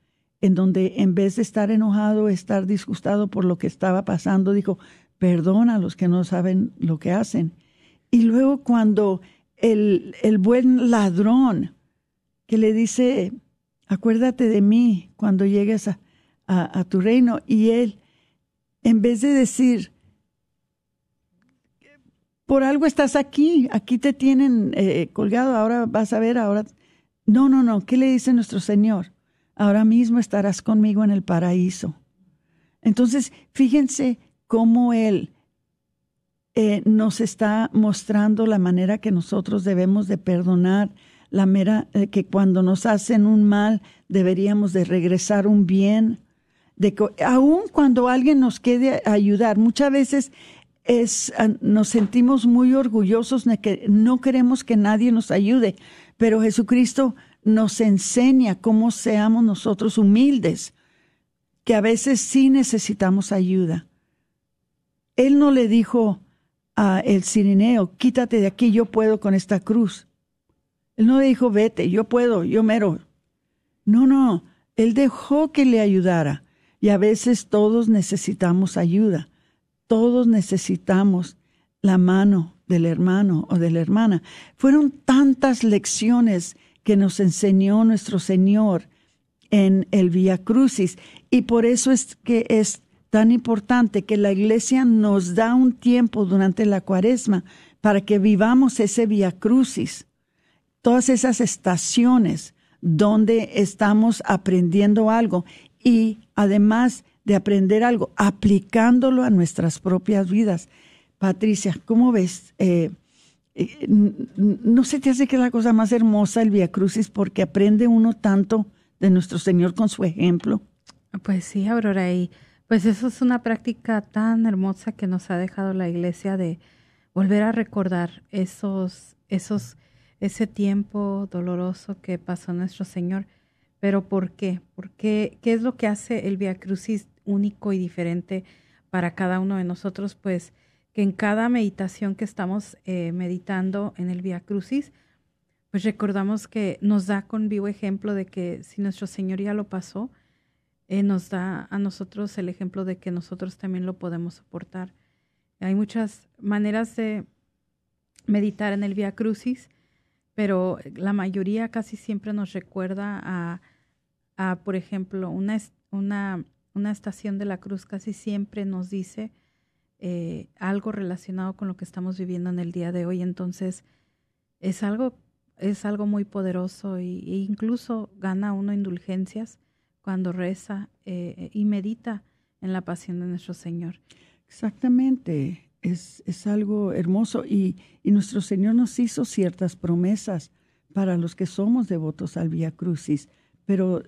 en donde en vez de estar enojado, estar disgustado por lo que estaba pasando, dijo, perdona a los que no saben lo que hacen. Y luego cuando el, el buen ladrón que le dice, acuérdate de mí cuando llegues a, a, tu reino. Y él, en vez de decir, por algo estás aquí, aquí te tienen eh, colgado, ahora vas a ver, ahora... No, no, no, ¿qué le dice nuestro Señor? Ahora mismo estarás conmigo en el paraíso. Entonces, fíjense cómo Él eh, nos está mostrando la manera que nosotros debemos de perdonar, la manera eh, que cuando nos hacen un mal deberíamos de regresar un bien, de aun cuando alguien nos quede ayudar, muchas veces es, ah, nos sentimos muy orgullosos de que no queremos que nadie nos ayude, pero Jesucristo nos enseña cómo seamos nosotros humildes, que a veces sí necesitamos ayuda. Él no le dijo a el sirineo, quítate de aquí, yo puedo con esta cruz. Él no le dijo, vete, yo puedo, yo mero. No, no, Él dejó que le ayudara. Y a veces todos necesitamos ayuda. Todos necesitamos la mano del hermano o de la hermana. Fueron tantas lecciones que nos enseñó nuestro Señor en el Via Crucis y por eso es que es tan importante que la iglesia nos da un tiempo durante la cuaresma para que vivamos ese Via Crucis, todas esas estaciones donde estamos aprendiendo algo y además de aprender algo, aplicándolo a nuestras propias vidas. Patricia, ¿cómo ves? Eh, eh, ¿No se te hace que es la cosa más hermosa el Via Crucis porque aprende uno tanto de nuestro Señor con su ejemplo? Pues sí, Aurora, y pues eso es una práctica tan hermosa que nos ha dejado la Iglesia de volver a recordar esos, esos, ese tiempo doloroso que pasó nuestro Señor. Pero ¿por qué? ¿Por qué? ¿Qué es lo que hace el Via Crucis único y diferente para cada uno de nosotros? Pues que en cada meditación que estamos eh, meditando en el Via Crucis, pues recordamos que nos da con vivo ejemplo de que si nuestro Señor ya lo pasó, eh, nos da a nosotros el ejemplo de que nosotros también lo podemos soportar. Hay muchas maneras de meditar en el Via Crucis, pero la mayoría casi siempre nos recuerda a, a por ejemplo, una, una, una estación de la cruz casi siempre nos dice eh, algo relacionado con lo que estamos viviendo en el día de hoy. Entonces, es algo, es algo muy poderoso y, e incluso gana uno indulgencias cuando reza eh, y medita en la pasión de nuestro Señor. Exactamente, es, es algo hermoso y, y, nuestro Señor nos hizo ciertas promesas para los que somos devotos al Vía Crucis, pero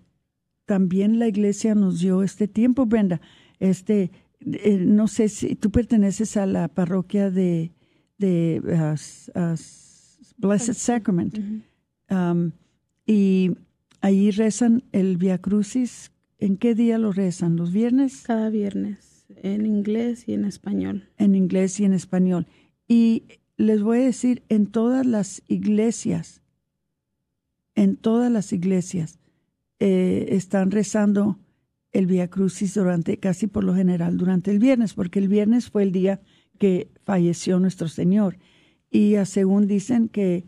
también la iglesia nos dio este tiempo, Brenda, este, eh, no sé si tú perteneces a la parroquia de, de Blessed Sacrament. Um, y ahí rezan el Via Crucis. ¿En qué día lo rezan? ¿Los viernes? Cada viernes, en inglés y en español. En inglés y en español. Y les voy a decir, en todas las iglesias, en todas las iglesias, eh, están rezando el Via Crucis durante, casi por lo general, durante el viernes, porque el viernes fue el día que falleció nuestro Señor. Y según dicen que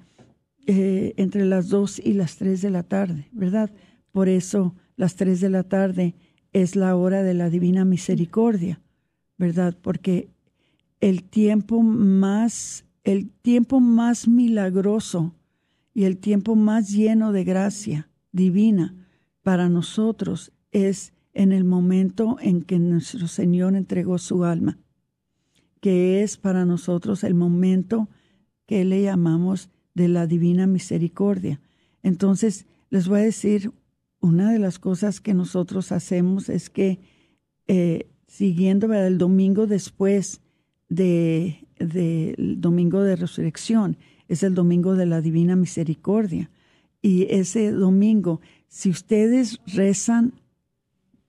eh, entre las dos y las tres de la tarde, ¿verdad? Por eso las tres de la tarde es la hora de la divina misericordia, ¿verdad? Porque el tiempo más, el tiempo más milagroso y el tiempo más lleno de gracia divina para nosotros es en el momento en que nuestro Señor entregó su alma, que es para nosotros el momento que le llamamos de la divina misericordia. Entonces, les voy a decir, una de las cosas que nosotros hacemos es que, eh, siguiendo el domingo después del de, domingo de resurrección, es el domingo de la divina misericordia. Y ese domingo, si ustedes rezan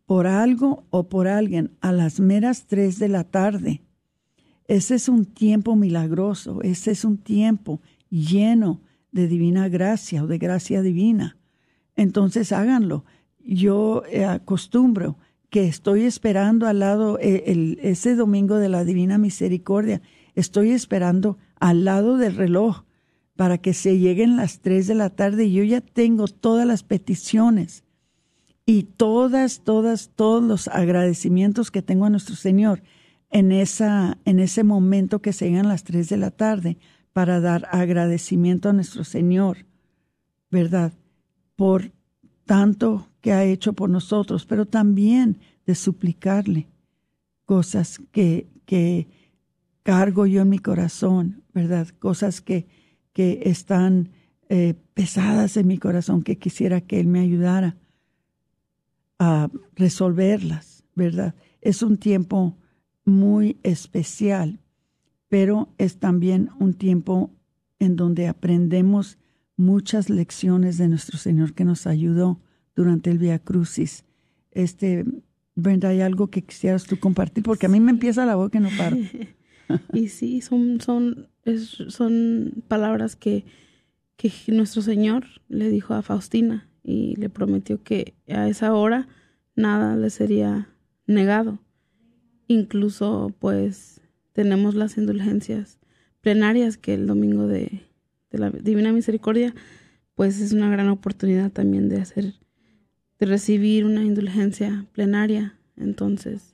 por algo o por alguien a las meras tres de la tarde. Ese es un tiempo milagroso, ese es un tiempo lleno de divina gracia o de gracia divina. Entonces háganlo. Yo eh, acostumbro que estoy esperando al lado, eh, ese domingo de la Divina Misericordia, estoy esperando al lado del reloj para que se lleguen las tres de la tarde y yo ya tengo todas las peticiones y todas, todas, todos los agradecimientos que tengo a nuestro Señor en, esa, en ese momento que se llegan las tres de la tarde para dar agradecimiento a nuestro Señor, ¿verdad? Por tanto que ha hecho por nosotros, pero también de suplicarle cosas que, que cargo yo en mi corazón, ¿verdad? Cosas que, que están eh, pesadas en mi corazón, que quisiera que Él me ayudara a resolverlas, ¿verdad? Es un tiempo muy especial, pero es también un tiempo en donde aprendemos muchas lecciones de nuestro Señor que nos ayudó durante el Via Crucis. Este, Brenda, ¿hay algo que quisieras tú compartir? Porque a mí me empieza la boca y no paro. y sí, son, son, son palabras que, que nuestro Señor le dijo a Faustina y le prometió que a esa hora nada le sería negado. Incluso pues tenemos las indulgencias plenarias que el domingo de, de la Divina Misericordia pues es una gran oportunidad también de hacer, de recibir una indulgencia plenaria. Entonces,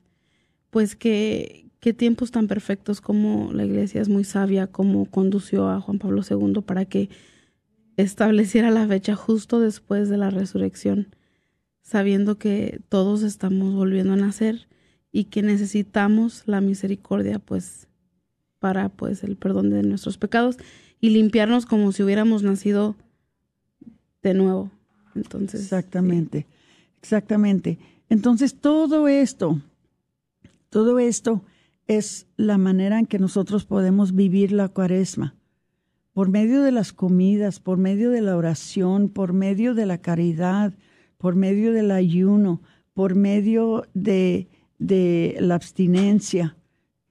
pues que, qué tiempos tan perfectos como la iglesia es muy sabia, como condució a Juan Pablo II para que estableciera la fecha justo después de la resurrección, sabiendo que todos estamos volviendo a nacer y que necesitamos la misericordia pues para pues el perdón de nuestros pecados y limpiarnos como si hubiéramos nacido de nuevo. Entonces, exactamente. Exactamente. Entonces, todo esto todo esto es la manera en que nosotros podemos vivir la cuaresma. Por medio de las comidas, por medio de la oración, por medio de la caridad, por medio del ayuno, por medio de, la abstinencia,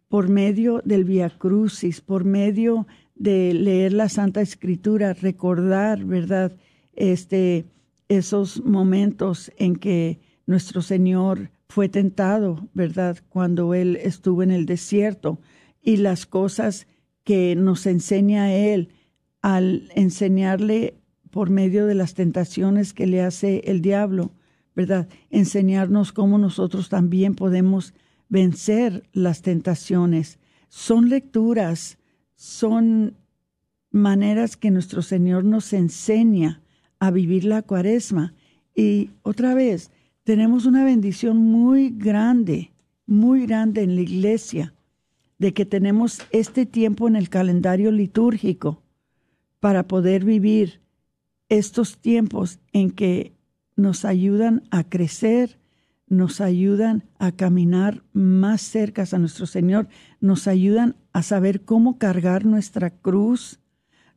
por medio del Via Crucis, por medio de leer la Santa Escritura, recordar, ¿verdad? Este, esos momentos en que nuestro Señor fue tentado, ¿verdad? Cuando Él estuvo en el desierto y las cosas que nos enseña Él al enseñarle por medio de las tentaciones que le hace el diablo, ¿verdad? Enseñarnos cómo nosotros también podemos vencer las tentaciones. Son lecturas, son maneras que nuestro Señor nos enseña a vivir la cuaresma. Y otra vez, tenemos una bendición muy grande, muy grande en la iglesia, de que tenemos este tiempo en el calendario litúrgico para poder vivir estos tiempos en que nos ayudan a crecer, nos ayudan a caminar más cerca a nuestro Señor, nos ayudan a saber cómo cargar nuestra cruz,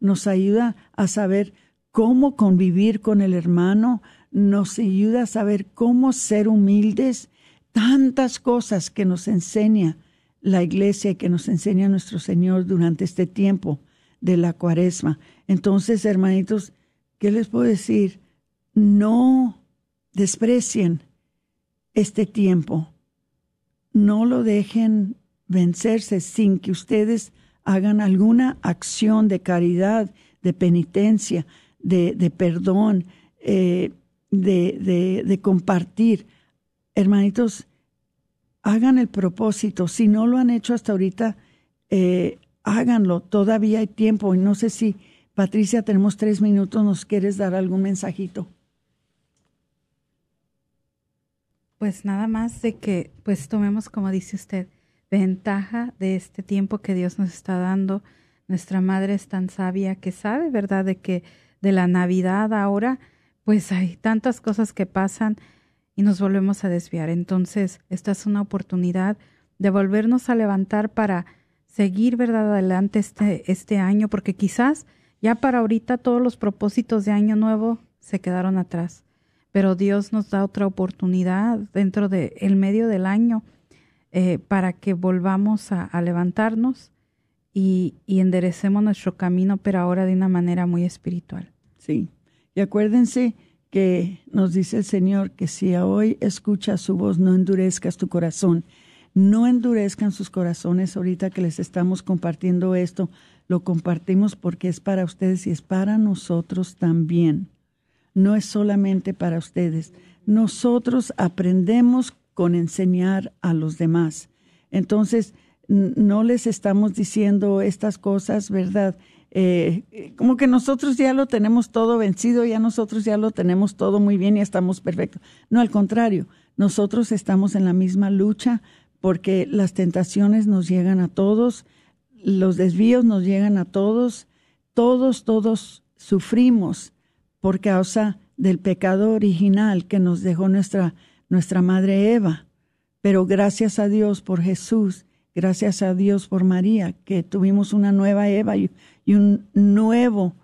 nos ayuda a saber cómo convivir con el hermano, nos ayuda a saber cómo ser humildes, tantas cosas que nos enseña la iglesia y que nos enseña nuestro Señor durante este tiempo de la cuaresma. Entonces, hermanitos, ¿qué les puedo decir? No desprecien este tiempo. No lo dejen vencerse sin que ustedes hagan alguna acción de caridad, de penitencia, de, de perdón, eh, de, de, compartir. Hermanitos, hagan el propósito. Si no lo han hecho hasta ahorita, eh, háganlo. Todavía hay tiempo. Y no sé si, Patricia, tenemos tres minutos. ¿Nos quieres dar algún mensajito? Pues nada más de que, pues tomemos, como dice usted, ventaja de este tiempo que Dios nos está dando. Nuestra madre es tan sabia que sabe, ¿verdad?, de que de la Navidad ahora pues hay tantas cosas que pasan y nos volvemos a desviar. Entonces, esta es una oportunidad de volvernos a levantar para seguir, ¿verdad?, adelante este, este año, porque quizás ya para ahorita todos los propósitos de año nuevo se quedaron atrás. Pero Dios nos da otra oportunidad dentro del el medio del año eh, para que volvamos a, a levantarnos y, y enderecemos nuestro camino, pero ahora de una manera muy espiritual. Sí, acuérdense que nos dice el Señor que si hoy escuchas su voz, no endurezcas tu corazón. No endurezcan sus corazones ahorita que les estamos compartiendo esto. Lo compartimos porque es para ustedes y es para nosotros también. No es solamente para ustedes. Nosotros aprendemos con enseñar a los demás. Entonces, no les estamos diciendo estas cosas, ¿verdad? Eh, como que nosotros ya lo tenemos todo vencido, ya nosotros ya lo tenemos todo muy bien y estamos perfectos. No, al contrario, nosotros estamos en la misma lucha porque las tentaciones nos llegan a todos, los desvíos nos llegan a todos, todos, todos sufrimos por causa del pecado original que nos dejó nuestra, nuestra madre Eva. Pero gracias a Dios por Jesús, gracias a Dios por María, que tuvimos una nueva Eva y, un nuevo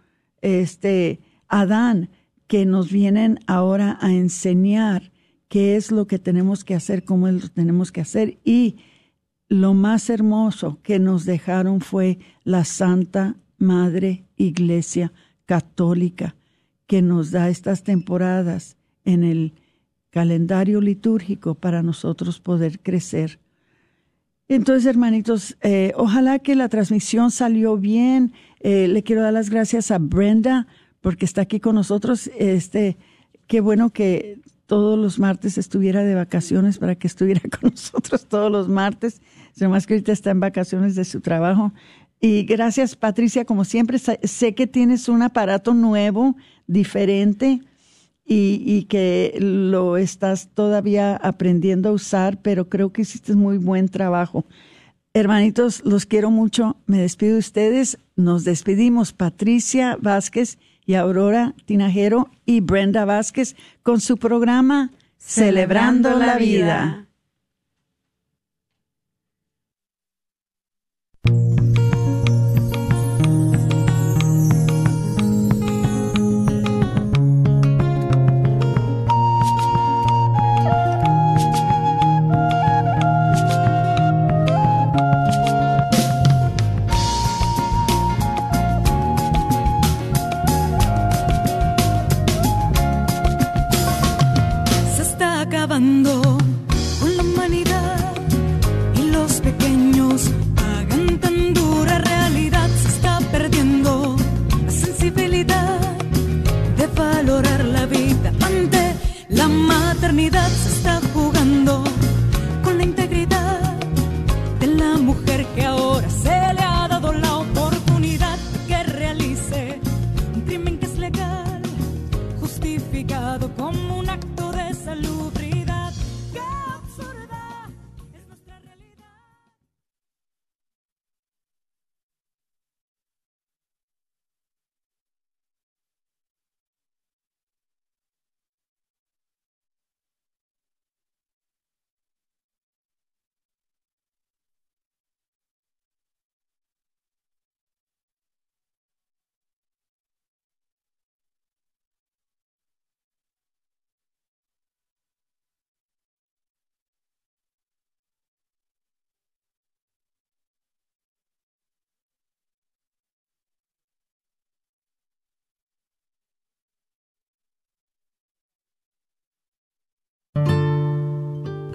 este, Adán que nos vienen ahora a enseñar qué es lo que tenemos que hacer, cómo lo tenemos que hacer. Y lo más hermoso que nos dejaron fue la Santa Madre Iglesia Católica, que nos da estas temporadas en el calendario litúrgico para nosotros poder crecer. Entonces, hermanitos, eh, ojalá que la transmisión salió bien. Eh, le quiero dar las gracias a Brenda porque está aquí con nosotros. Este, qué bueno que todos los martes estuviera de vacaciones para que estuviera con nosotros todos los martes. Además que ahorita está en vacaciones de su trabajo. Y gracias, Patricia, como siempre, sé que tienes un aparato nuevo, diferente, y, y, que lo estás todavía aprendiendo a usar, pero creo que hiciste muy buen trabajo. Hermanitos, los quiero mucho. Me despido de ustedes. Nos despedimos, Patricia Vázquez y Aurora Tinajero y Brenda Vázquez con su programa Celebrando, la vida.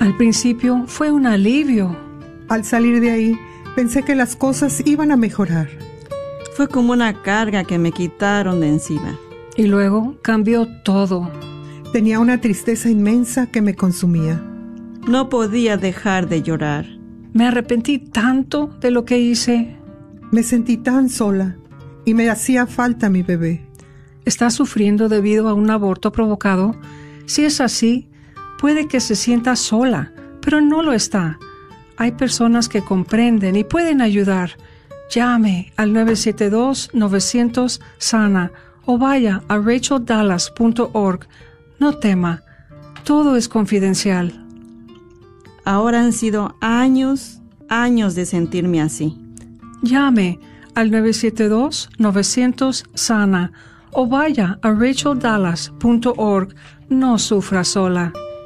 Al principio fue un alivio. Al salir de ahí, pensé que las cosas iban a mejorar. Fue como una carga que me quitaron de encima. Y luego cambió todo. Tenía una tristeza inmensa que me consumía. No podía dejar de llorar. Me arrepentí tanto de lo que hice. Me sentí tan sola y me hacía falta mi bebé. ¿Está sufriendo debido a un aborto provocado? Si es así, Puede que se sienta sola, pero no lo está. Hay personas que comprenden y pueden ayudar. Llame al 972-900-SANA o vaya a racheldallas.org. No tema, todo es confidencial. Ahora han sido años, años de sentirme así. Llame al 972-900-SANA o vaya a racheldallas.org. No sufra sola.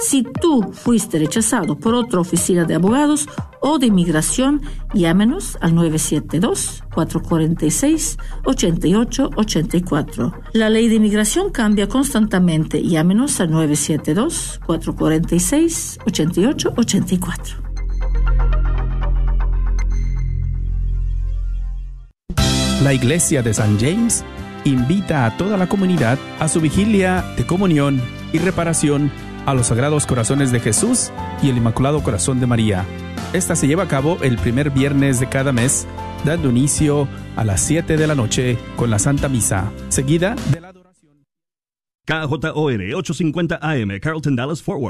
Si tú fuiste rechazado por otra oficina de abogados o de inmigración, llámenos al 972-446-8884. La ley de inmigración cambia constantemente. Llámenos al 972-446-8884. La Iglesia de San James invita a toda la comunidad a su vigilia de comunión y reparación a los Sagrados Corazones de Jesús y el Inmaculado Corazón de María. Esta se lleva a cabo el primer viernes de cada mes, dando inicio a las 7 de la noche con la Santa Misa, seguida de la adoración. KJOR 850 AM, Carlton Dallas Forward.